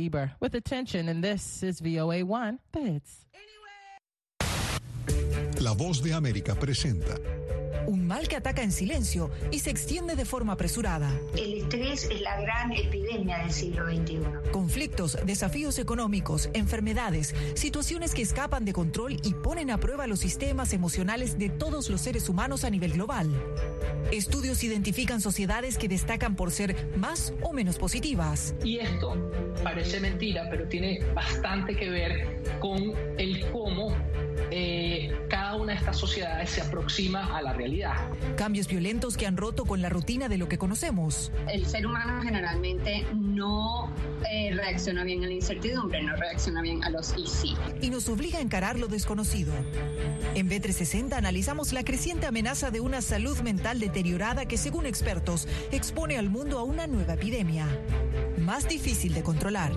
Bieber with attention, and this is VOA 1, the hits. La voz de América presenta. Un mal que ataca en silencio y se extiende de forma apresurada. El estrés es la gran epidemia del siglo XXI. Conflictos, desafíos económicos, enfermedades, situaciones que escapan de control y ponen a prueba los sistemas emocionales de todos los seres humanos a nivel global. Estudios identifican sociedades que destacan por ser más o menos positivas. Y esto parece mentira, pero tiene bastante que ver con el cómo eh, cada una de estas sociedades se aproxima a la realidad. Cambios violentos que han roto con la rutina de lo que conocemos. El ser humano generalmente no eh, reacciona bien a la incertidumbre, no reacciona bien a los y sí. Y nos obliga a encarar lo desconocido. En B360 analizamos la creciente amenaza de una salud mental deteriorada que, según expertos, expone al mundo a una nueva epidemia, más difícil de controlar.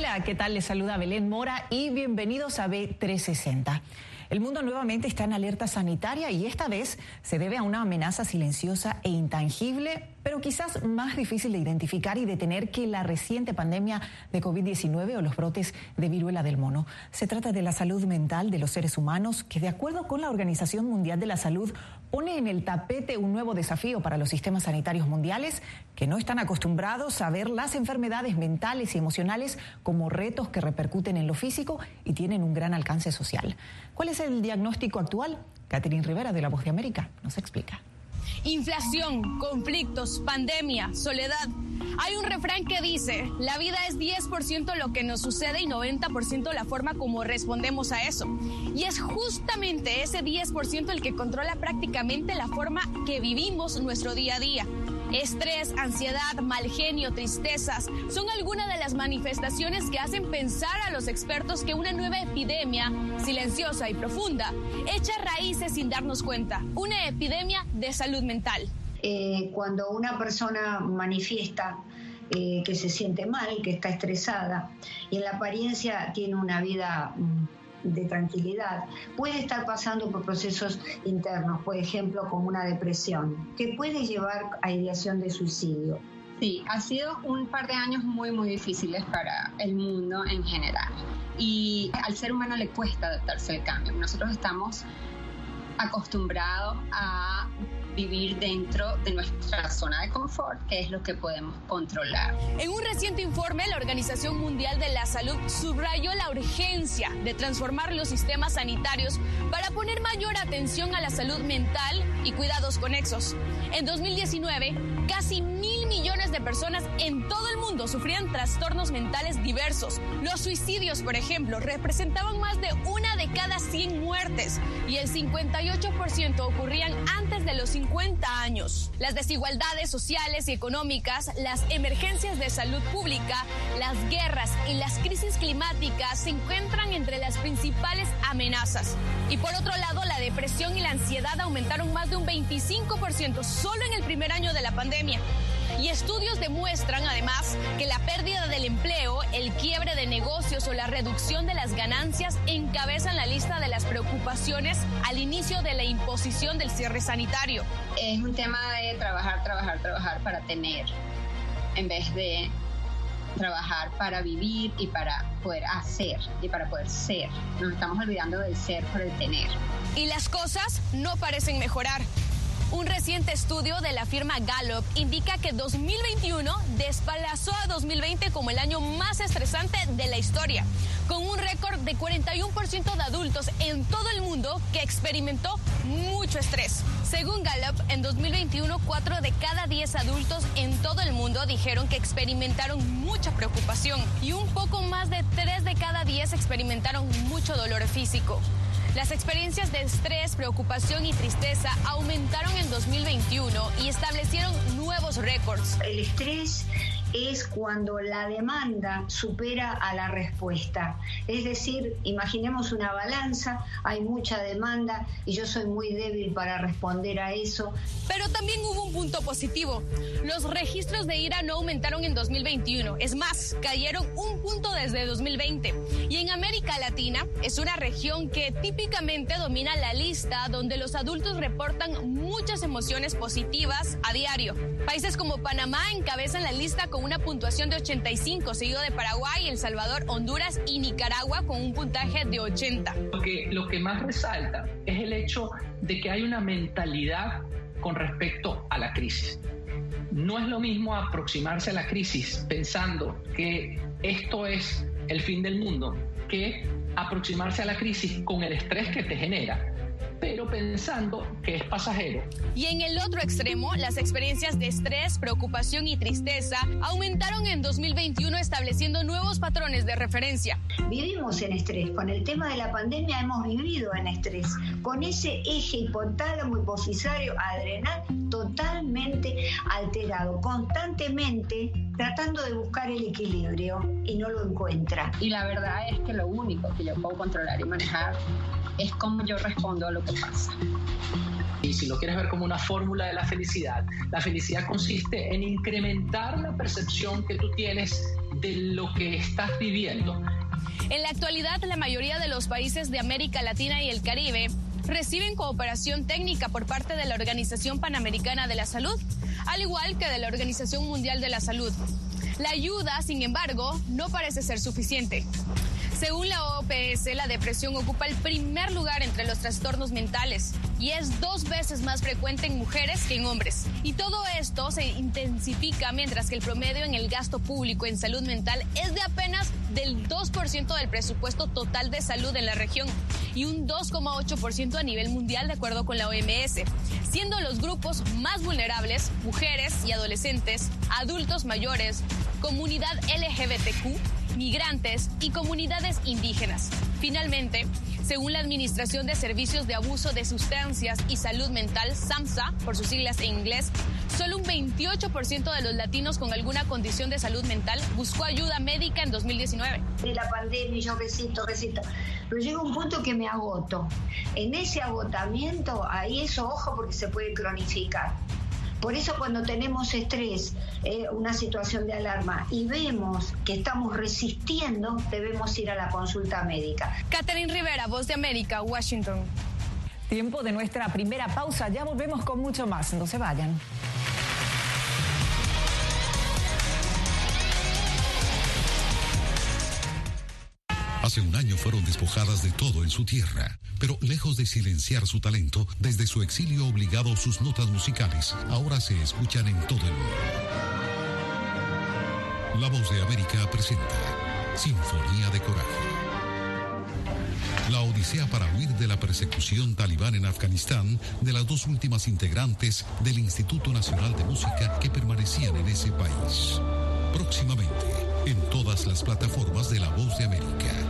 Hola, ¿qué tal? Les saluda Belén Mora y bienvenidos a B360. El mundo nuevamente está en alerta sanitaria y esta vez se debe a una amenaza silenciosa e intangible, pero quizás más difícil de identificar y detener que la reciente pandemia de COVID-19 o los brotes de viruela del mono. Se trata de la salud mental de los seres humanos que, de acuerdo con la Organización Mundial de la Salud, pone en el tapete un nuevo desafío para los sistemas sanitarios mundiales que no están acostumbrados a ver las enfermedades mentales y emocionales como retos que repercuten en lo físico y tienen un gran alcance social. ¿Cuál es el diagnóstico actual? Catherine Rivera de La Voz de América nos explica. Inflación, conflictos, pandemia, soledad. Hay un refrán que dice, la vida es 10% lo que nos sucede y 90% la forma como respondemos a eso. Y es justamente ese 10% el que controla prácticamente la forma que vivimos nuestro día a día. Estrés, ansiedad, mal genio, tristezas son algunas de las manifestaciones que hacen pensar a los expertos que una nueva epidemia, silenciosa y profunda, echa raíces sin darnos cuenta. Una epidemia de salud mental. Eh, cuando una persona manifiesta eh, que se siente mal, que está estresada y en la apariencia tiene una vida mm, de tranquilidad, puede estar pasando por procesos internos, por ejemplo, como una depresión, que puede llevar a ideación de suicidio. Sí, ha sido un par de años muy, muy difíciles para el mundo en general. Y al ser humano le cuesta adaptarse al cambio. Nosotros estamos acostumbrados a vivir dentro de nuestra zona de confort, que es lo que podemos controlar. En un reciente informe, la Organización Mundial de la Salud subrayó la urgencia de transformar los sistemas sanitarios para poner mayor atención a la salud mental y cuidados conexos. En 2019, casi millones de personas en todo el mundo sufrían trastornos mentales diversos. Los suicidios, por ejemplo, representaban más de una de cada 100 muertes y el 58% ocurrían antes de los 50 años. Las desigualdades sociales y económicas, las emergencias de salud pública, las guerras y las crisis climáticas se encuentran entre las principales amenazas. Y por otro lado, la depresión y la ansiedad aumentaron más de un 25% solo en el primer año de la pandemia. Y estudios demuestran además que la pérdida del empleo, el quiebre de negocios o la reducción de las ganancias encabezan la lista de las preocupaciones al inicio de la imposición del cierre sanitario. Es un tema de trabajar, trabajar, trabajar para tener, en vez de trabajar para vivir y para poder hacer y para poder ser. Nos estamos olvidando del ser por el tener. Y las cosas no parecen mejorar. Un reciente estudio de la firma Gallup indica que 2021 desplazó a 2020 como el año más estresante de la historia, con un récord de 41% de adultos en todo el mundo que experimentó mucho estrés. Según Gallup, en 2021, 4 de cada 10 adultos en todo el mundo dijeron que experimentaron mucha preocupación y un poco más de 3 de cada 10 experimentaron mucho dolor físico. Las experiencias de estrés, preocupación y tristeza aumentaron en 2021 y establecieron nuevos récords. El estrés es cuando la demanda supera a la respuesta. Es decir, imaginemos una balanza, hay mucha demanda y yo soy muy débil para responder a eso. Pero también hubo un punto positivo. Los registros de ira no aumentaron en 2021. Es más, cayeron un punto desde 2020. Y en América Latina es una región que típicamente domina la lista donde los adultos reportan muchas emociones positivas a diario. Países como Panamá encabezan la lista con una puntuación de 85, seguido de Paraguay, El Salvador, Honduras y Nicaragua con un puntaje de 80. Lo que, lo que más resalta es el hecho de que hay una mentalidad con respecto a la crisis. No es lo mismo aproximarse a la crisis pensando que esto es el fin del mundo que aproximarse a la crisis con el estrés que te genera pero pensando que es pasajero. Y en el otro extremo, las experiencias de estrés, preocupación y tristeza aumentaron en 2021 estableciendo nuevos patrones de referencia. Vivimos en estrés, con el tema de la pandemia hemos vivido en estrés, con ese eje hipotálamo, hipofisario, adrenal totalmente alterado, constantemente tratando de buscar el equilibrio y no lo encuentra. Y la verdad es que lo único que yo puedo controlar y manejar es cómo yo respondo a lo que pasa. Y si lo quieres ver como una fórmula de la felicidad, la felicidad consiste en incrementar la percepción que tú tienes de lo que estás viviendo. En la actualidad, la mayoría de los países de América Latina y el Caribe reciben cooperación técnica por parte de la Organización Panamericana de la Salud, al igual que de la Organización Mundial de la Salud. La ayuda, sin embargo, no parece ser suficiente. Según la OPS, la depresión ocupa el primer lugar entre los trastornos mentales y es dos veces más frecuente en mujeres que en hombres. Y todo esto se intensifica mientras que el promedio en el gasto público en salud mental es de apenas del 2% del presupuesto total de salud en la región y un 2,8% a nivel mundial de acuerdo con la OMS, siendo los grupos más vulnerables mujeres y adolescentes, adultos mayores, comunidad LGBTQ, migrantes y comunidades indígenas. Finalmente, según la Administración de Servicios de Abuso de Sustancias y Salud Mental, SAMSA, por sus siglas en inglés, solo un 28% de los latinos con alguna condición de salud mental buscó ayuda médica en 2019. De la pandemia, yo besito, besito. Pero llega un punto que me agoto. En ese agotamiento, ahí eso, ojo, porque se puede cronificar. Por eso cuando tenemos estrés, eh, una situación de alarma y vemos que estamos resistiendo, debemos ir a la consulta médica. Catherine Rivera, Voz de América, Washington. Tiempo de nuestra primera pausa, ya volvemos con mucho más, no se vayan. Hace un año fueron despojadas de todo en su tierra, pero lejos de silenciar su talento, desde su exilio obligado sus notas musicales ahora se escuchan en todo el mundo. La voz de América presenta Sinfonía de Coraje. La odisea para huir de la persecución talibán en Afganistán de las dos últimas integrantes del Instituto Nacional de Música que permanecían en ese país. Próximamente, en todas las plataformas de La Voz de América.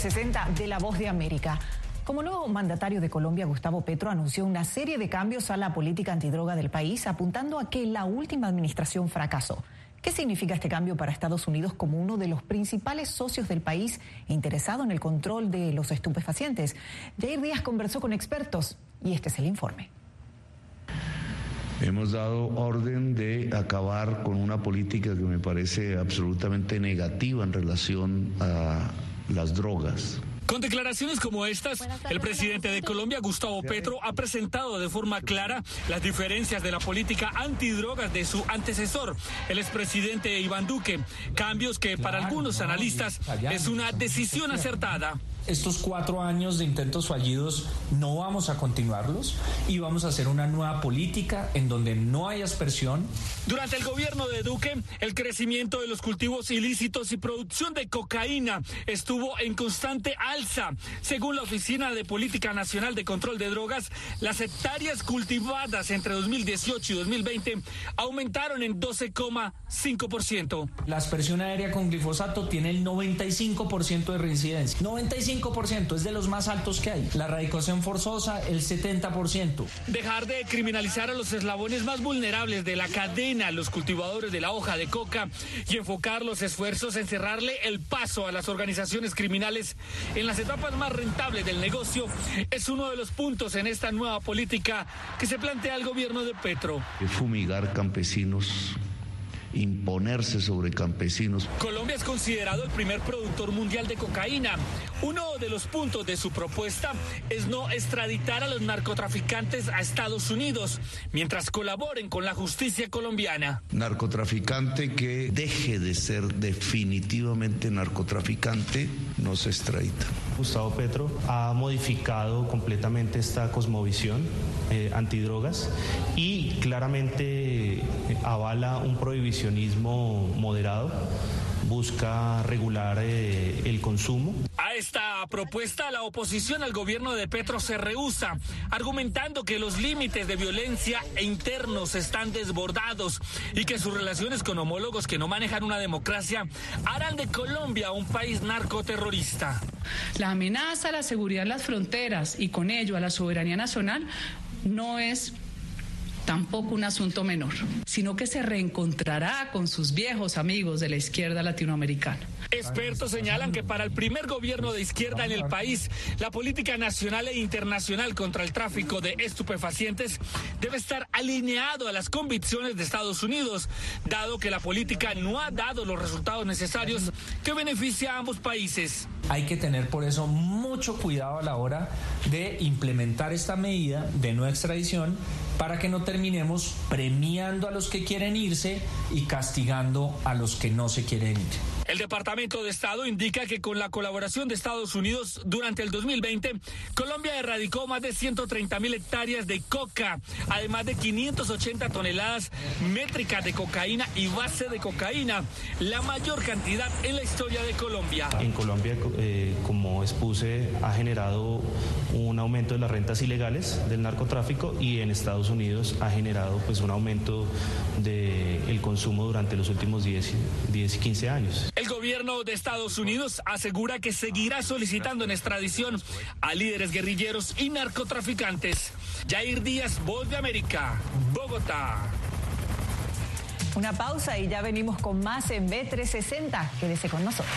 B360 de La Voz de América. Como nuevo mandatario de Colombia, Gustavo Petro anunció una serie de cambios a la política antidroga del país, apuntando a que la última administración fracasó. ¿Qué significa este cambio para Estados Unidos como uno de los principales socios del país interesado en el control de los estupefacientes? Jair Díaz conversó con expertos y este es el informe. Hemos dado orden de acabar con una política que me parece absolutamente negativa en relación a las drogas. Con declaraciones como estas, el presidente de Colombia, Gustavo Petro, ha presentado de forma clara las diferencias de la política antidrogas de su antecesor, el expresidente Iván Duque. Cambios que para algunos analistas es una decisión acertada estos cuatro años de intentos fallidos no vamos a continuarlos y vamos a hacer una nueva política en donde no hay aspersión. Durante el gobierno de Duque, el crecimiento de los cultivos ilícitos y producción de cocaína estuvo en constante alza. Según la Oficina de Política Nacional de Control de Drogas, las hectáreas cultivadas entre 2018 y 2020 aumentaron en 12,5%. La aspersión aérea con glifosato tiene el 95% de reincidencia. 95 es de los más altos que hay. La radicación forzosa, el 70%. Dejar de criminalizar a los eslabones más vulnerables de la cadena, los cultivadores de la hoja de coca, y enfocar los esfuerzos en cerrarle el paso a las organizaciones criminales en las etapas más rentables del negocio, es uno de los puntos en esta nueva política que se plantea el gobierno de Petro. Fumigar campesinos imponerse sobre campesinos. Colombia es considerado el primer productor mundial de cocaína. Uno de los puntos de su propuesta es no extraditar a los narcotraficantes a Estados Unidos mientras colaboren con la justicia colombiana. Narcotraficante que deje de ser definitivamente narcotraficante no se extradita. Gustavo Petro ha modificado completamente esta cosmovisión eh, antidrogas y claramente eh, avala un prohibicionismo moderado busca regular eh, el consumo. A esta propuesta, la oposición al gobierno de Petro se rehúsa, argumentando que los límites de violencia e internos están desbordados y que sus relaciones con homólogos que no manejan una democracia harán de Colombia un país narcoterrorista. La amenaza a la seguridad en las fronteras y con ello a la soberanía nacional no es tampoco un asunto menor, sino que se reencontrará con sus viejos amigos de la izquierda latinoamericana. Expertos señalan que para el primer gobierno de izquierda en el país, la política nacional e internacional contra el tráfico de estupefacientes debe estar alineado a las convicciones de Estados Unidos, dado que la política no ha dado los resultados necesarios que beneficia a ambos países. Hay que tener por eso mucho cuidado a la hora de implementar esta medida de no extradición para que no terminemos premiando a los que quieren irse y castigando a los que no se quieren ir. El Departamento de Estado indica que con la colaboración de Estados Unidos durante el 2020, Colombia erradicó más de 130 mil hectáreas de coca, además de 580 toneladas métricas de cocaína y base de cocaína, la mayor cantidad en la historia de Colombia. En Colombia, eh, como expuse, ha generado un aumento de las rentas ilegales del narcotráfico y en Estados Unidos ha generado pues un aumento del consumo durante los últimos 10, 10 y 15 años. El gobierno de Estados Unidos asegura que seguirá solicitando en extradición a líderes guerrilleros y narcotraficantes. Jair Díaz, Voz de América, Bogotá. Una pausa y ya venimos con más en B360. Quédese con nosotros.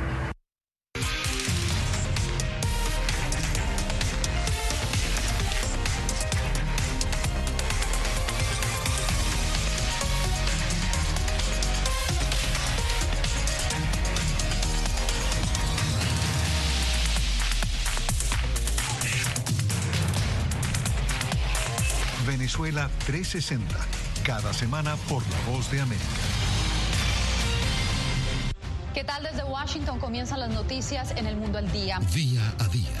360, cada semana por La Voz de América. ¿Qué tal desde Washington comienzan las noticias en el mundo al día? Día a día,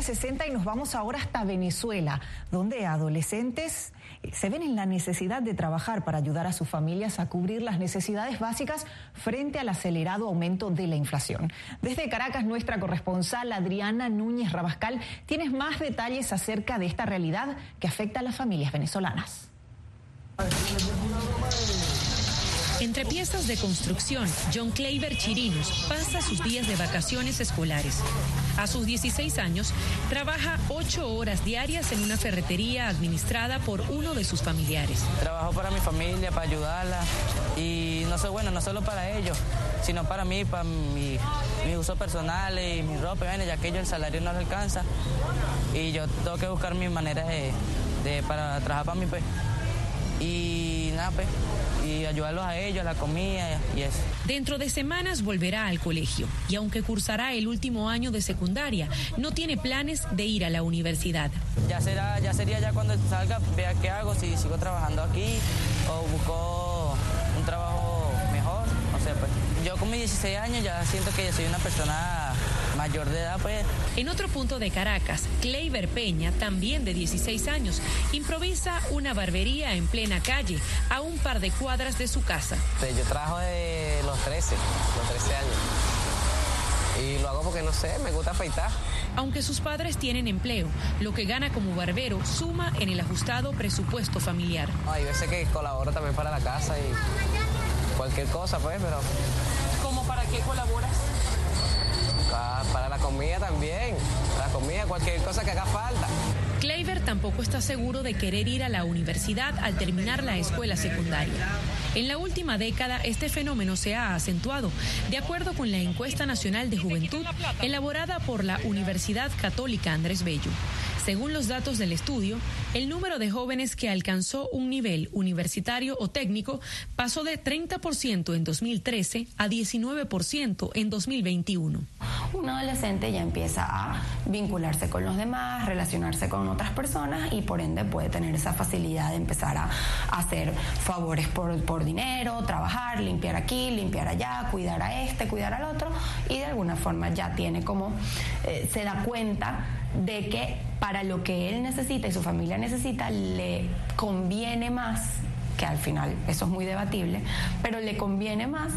Seguimos en B360 y nos vamos ahora hasta Venezuela, donde adolescentes se ven en la necesidad de trabajar para ayudar a sus familias a cubrir las necesidades básicas frente al acelerado aumento de la inflación. Desde Caracas, nuestra corresponsal Adriana Núñez Rabascal tiene más detalles acerca de esta realidad que afecta a las familias venezolanas. Entre piezas de construcción, John Kleiber Chirinos pasa sus días de vacaciones escolares. A sus 16 años, trabaja 8 horas diarias en una ferretería administrada por uno de sus familiares. Trabajo para mi familia, para ayudarla y no sé, bueno, no solo para ellos, sino para mí, para mi, mi uso personal y mi ropa, bueno, ya que ellos el salario no les alcanza y yo tengo que buscar mi manera de, de- para trabajar para mí, pues. Y y ayudarlos a ellos, a la comida y eso. Dentro de semanas volverá al colegio y aunque cursará el último año de secundaria, no tiene planes de ir a la universidad. Ya será, ya sería ya cuando salga, vea qué hago, si sigo trabajando aquí o busco un trabajo mejor, no sé, pues. Yo con mis 16 años ya siento que ya soy una persona mayor de edad, pues. En otro punto de Caracas, Kleiber Peña, también de 16 años, improvisa una barbería en plena calle, a un par de cuadras de su casa. Yo trabajo de los 13, los 13 años. Y lo hago porque no sé, me gusta afeitar. Aunque sus padres tienen empleo, lo que gana como barbero suma en el ajustado presupuesto familiar. Hay veces que colaboro también para la casa y cualquier cosa, pues, pero ¿Cómo para qué colaboras? Pa- para la comida también. La comida, cualquier cosa que haga falta. Kleiber tampoco está seguro de querer ir a la universidad al terminar la escuela secundaria. En la última década, este fenómeno se ha acentuado, de acuerdo con la encuesta nacional de juventud elaborada por la Universidad Católica Andrés Bello. Según los datos del estudio, el número de jóvenes que alcanzó un nivel universitario o técnico pasó de 30% en 2013 a 19% en 2021. Un adolescente ya empieza a vincularse con los demás, relacionarse con otras personas y por ende puede tener esa facilidad de empezar a, hacer favores por, por dinero, trabajar, limpiar aquí, limpiar allá, cuidar a este, cuidar al otro y de alguna forma ya tiene como, eh, se da cuenta de que para lo que él necesita y su familia necesita le conviene más que al final eso es muy debatible, pero le conviene más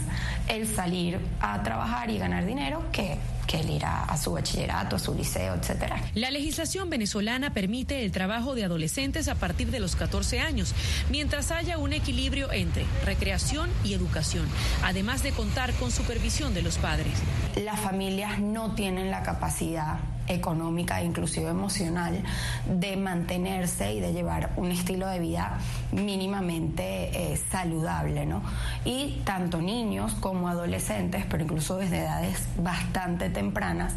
el salir a trabajar y ganar dinero que, que el ir a, a su bachillerato, a su liceo, etcétera. La legislación venezolana permite el trabajo de adolescentes a partir de los 14 años, mientras haya un equilibrio entre recreación y educación, además de contar con supervisión de los padres. Las familias no tienen la capacidad económica e inclusive emocional de mantenerse y de llevar un estilo de vida mínimamente eh, saludable, ¿no? Y tanto niños como adolescentes, pero incluso desde edades bastante tempranas,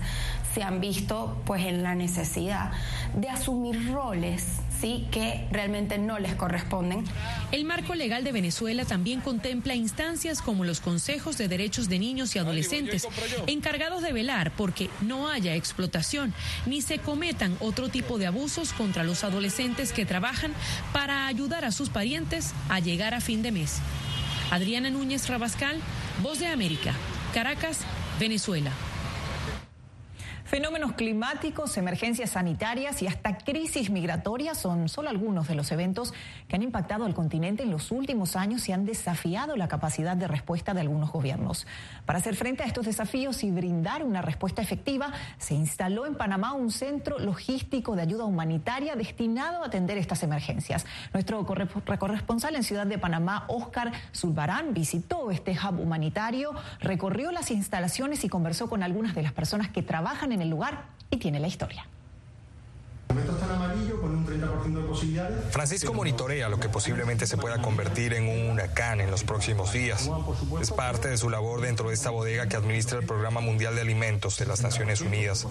se han visto pues en la necesidad de asumir roles sí que realmente no les corresponden. El marco legal de Venezuela también contempla instancias como los consejos de derechos de niños y adolescentes, encargados de velar porque no haya explotación ni se cometan otro tipo de abusos contra los adolescentes que trabajan para ayudar a sus parientes a llegar a fin de mes. Adriana Núñez Rabascal, Voz de América, Caracas, Venezuela. Fenómenos climáticos, emergencias sanitarias y hasta crisis migratorias son solo algunos de los eventos que han impactado al continente en los últimos años y han desafiado la capacidad de respuesta de algunos gobiernos. Para hacer frente a estos desafíos y brindar una respuesta efectiva, se instaló en Panamá un centro logístico de ayuda humanitaria destinado a atender estas emergencias. Nuestro corresponsal en Ciudad de Panamá, Oscar Zulbarán, visitó este hub humanitario, recorrió las instalaciones y conversó con algunas de las personas que trabajan en el lugar y tiene la historia amarillo con un 30% de posibilidades. Francisco monitorea lo que posiblemente se pueda convertir en un huracán en los próximos días. Es parte de su labor dentro de esta bodega que administra el Programa Mundial de Alimentos de las Naciones Unidas.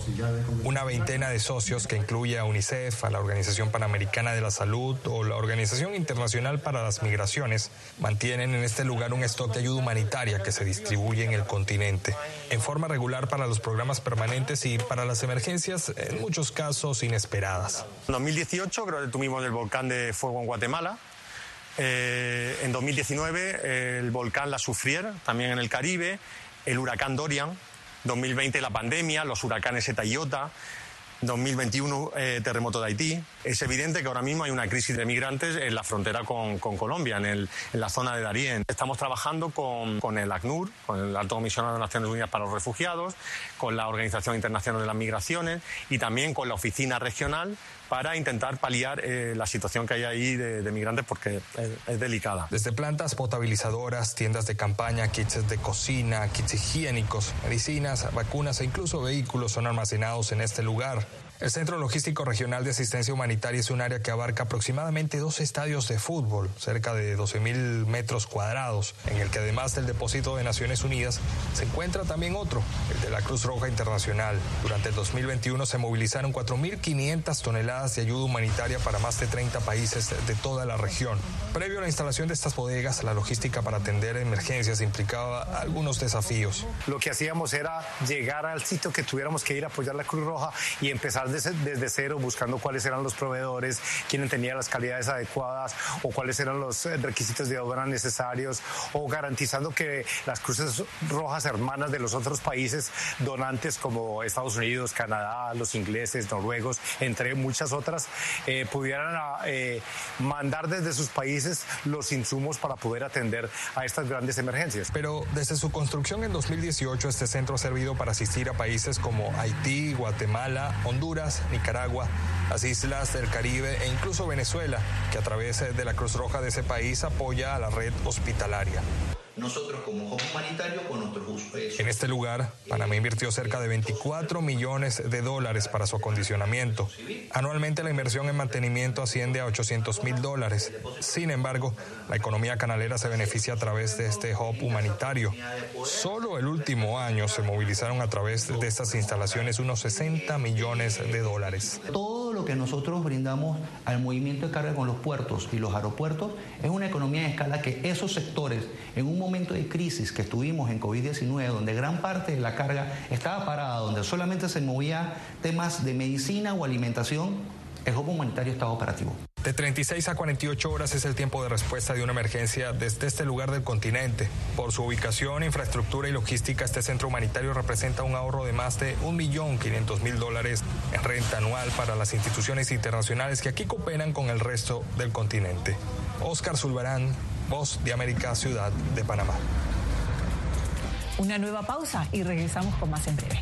Una veintena de socios que incluye a UNICEF, a la Organización Panamericana de la Salud o la Organización Internacional para las Migraciones mantienen en este lugar un stock de ayuda humanitaria que se distribuye en el continente en forma regular para los programas permanentes y para las emergencias en muchos casos inesperadas. En 2018 creo que tuvimos el volcán de fuego en Guatemala. Eh, en 2019 el volcán La Sufrier, también en el Caribe. El huracán Dorian. 2020 la pandemia, los huracanes Eta y Iota. 2021 eh, terremoto de Haití. Es evidente que ahora mismo hay una crisis de migrantes en la frontera con, Colombia, en, el, en, la zona de Darién. Estamos trabajando con, con, el ACNUR, con el Alto Comisionado de Naciones Unidas para los Refugiados, con la Organización Internacional de las Migraciones y también con la Oficina Regional para intentar paliar eh, la situación que hay ahí de, migrantes porque es, delicada. Desde plantas potabilizadoras, tiendas de campaña, kits de cocina, kits higiénicos, medicinas, vacunas e incluso vehículos son almacenados en este lugar. El Centro Logístico Regional de Asistencia Humanitaria es un área que abarca aproximadamente dos estadios de fútbol, cerca de 12.000 metros cuadrados, en el que además del depósito de Naciones Unidas se encuentra también otro, el de la Cruz Roja Internacional. Durante el 2021 se movilizaron 4.500 toneladas de ayuda humanitaria para más de 30 países de toda la región. Previo a la instalación de estas bodegas, la logística para atender emergencias implicaba algunos desafíos. Lo que hacíamos era llegar al sitio que tuviéramos que ir a apoyar la Cruz Roja y empezar desde, cero buscando cuáles eran los proveedores, quién tenía las calidades adecuadas o cuáles eran los eh, requisitos de obra necesarios o garantizando que las cruces rojas hermanas de los otros países donantes como Estados Unidos, Canadá, los ingleses, noruegos, entre muchas otras, eh, pudieran eh, mandar desde sus países los insumos para poder atender a estas grandes emergencias. Pero desde su construcción en 2018, este centro ha servido para asistir a países como Haití, Guatemala, Honduras, Nicaragua, las islas del Caribe e incluso Venezuela, que a través de la Cruz Roja de ese país apoya a la red hospitalaria nosotros como Hub Humanitario con nuestros usuarios. En este lugar, Panamá invirtió cerca de 24 millones de dólares para su acondicionamiento. Anualmente la inversión en mantenimiento asciende a 800 mil dólares. Sin embargo, la economía canalera se beneficia a través de este hub humanitario. Solo el último año se movilizaron a través de estas instalaciones unos 60 millones de dólares. Todo lo que nosotros brindamos al movimiento de carga con los puertos y los aeropuertos es una economía de escala que esos sectores en un momento de crisis que estuvimos en COVID-19, donde gran parte de la carga estaba parada, donde solamente se movía temas de medicina o alimentación, el hub humanitario estaba operativo. De 36 a 48 horas es el tiempo de respuesta de una emergencia desde este lugar del continente. Por su ubicación, infraestructura y logística, este centro humanitario representa un ahorro de más de 1.500.000 dólares en renta anual para las instituciones internacionales que aquí cooperan con el resto del continente. Oscar Zulbarán, Voz de América, Ciudad de Panamá. Una nueva pausa y regresamos con más en breve.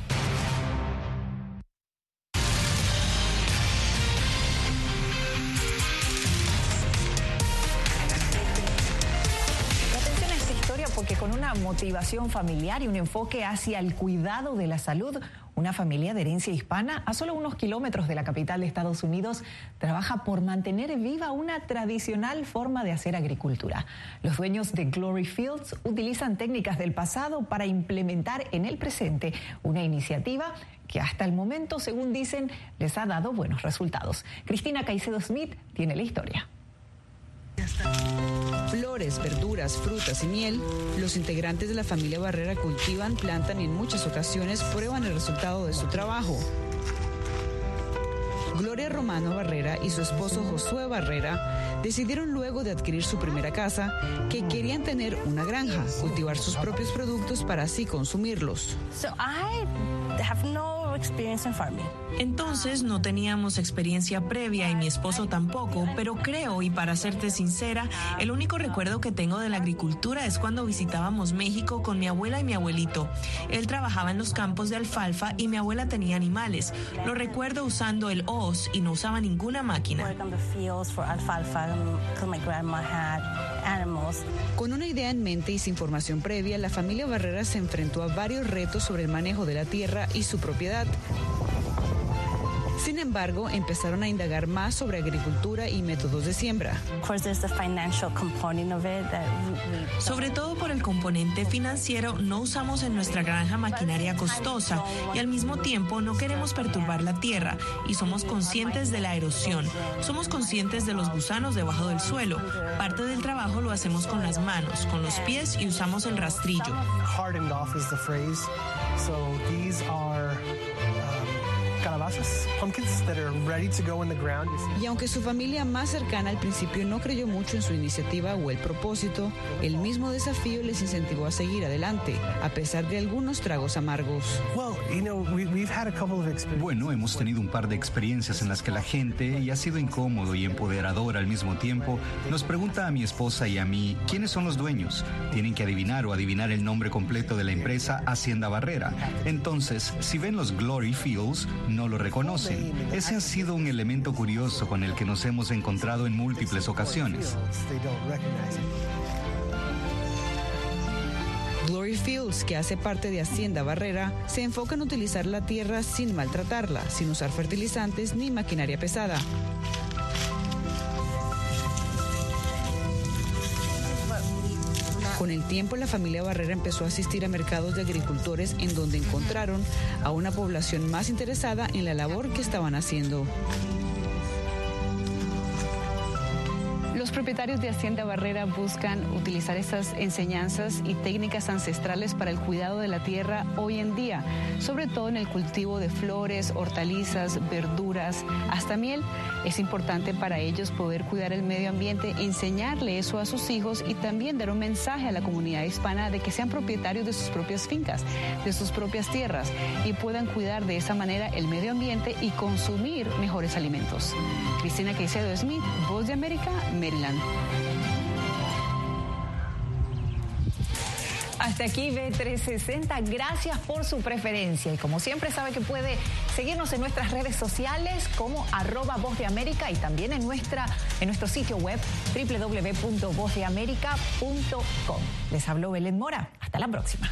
Motivación familiar y un enfoque hacia el cuidado de la salud, una familia de herencia hispana a solo unos kilómetros de la capital de Estados Unidos trabaja por mantener viva una tradicional forma de hacer agricultura. Los dueños de Glory Fields utilizan técnicas del pasado para implementar en el presente una iniciativa que hasta el momento, según dicen, les ha dado buenos resultados. Cristina Caicedo Smith tiene la historia. Verduras, frutas y miel, los integrantes de la familia Barrera cultivan, plantan y en muchas ocasiones prueban el resultado de su trabajo. Gloria Romano Barrera y su esposo Josué Barrera decidieron luego de adquirir su primera casa que querían tener una granja, cultivar sus propios productos para así consumirlos. Entonces no teníamos experiencia previa y mi esposo tampoco, pero creo y para serte sincera, el único recuerdo que tengo de la agricultura es cuando visitábamos México con mi abuela y mi abuelito. Él trabajaba en los campos de alfalfa y mi abuela tenía animales. Lo recuerdo usando el hoz y no usaba ninguna máquina. Con una idea en mente y sin formación previa, la familia Barrera se enfrentó a varios retos sobre el manejo de la tierra y su propiedad. Sin embargo, empezaron a indagar más sobre agricultura y métodos de siembra. Sobre todo por el componente financiero, no usamos en nuestra granja maquinaria costosa y al mismo tiempo no queremos perturbar la tierra y somos conscientes de la erosión. Somos conscientes de los gusanos debajo del suelo. Parte del trabajo lo hacemos con las manos, con los pies y usamos el rastrillo. Y aunque su familia más cercana al principio no creyó mucho en su iniciativa o el propósito, el mismo desafío les incentivó a seguir adelante, a pesar de algunos tragos amargos. Bueno, hemos tenido un par de experiencias en las que la gente, y ha sido incómodo y empoderador al mismo tiempo, nos pregunta a mi esposa y a mí, ¿quiénes son los dueños? Tienen que adivinar o adivinar el nombre completo de la empresa Hacienda Barrera. Entonces, si ven los Glory Fields, no lo reconocen. Ese ha sido un elemento curioso con el que nos hemos encontrado en múltiples ocasiones. Glory Fields, que hace parte de Hacienda Barrera, se enfoca en utilizar la tierra sin maltratarla, sin usar fertilizantes ni maquinaria pesada. Con el tiempo, la familia Barrera empezó a asistir a mercados de agricultores en donde encontraron a una población más interesada en la labor que estaban haciendo. Los propietarios de Hacienda Barrera buscan utilizar esas enseñanzas y técnicas ancestrales para el cuidado de la tierra hoy en día, sobre todo en el cultivo de flores, hortalizas, verduras, hasta miel. Es importante para ellos poder cuidar el medio ambiente, enseñarle eso a sus hijos y también dar un mensaje a la comunidad hispana de que sean propietarios de sus propias fincas, de sus propias tierras y puedan cuidar de esa manera el medio ambiente y consumir mejores alimentos. Cristina Caicedo Smith, Voz de América, Maryland. Hasta aquí B360. Gracias por su preferencia. Y como siempre sabe que puede seguirnos en nuestras redes sociales como arroba voz de América y también en, nuestra, en nuestro sitio web www.vozdeamerica.com. Les habló Belén Mora. Hasta la próxima.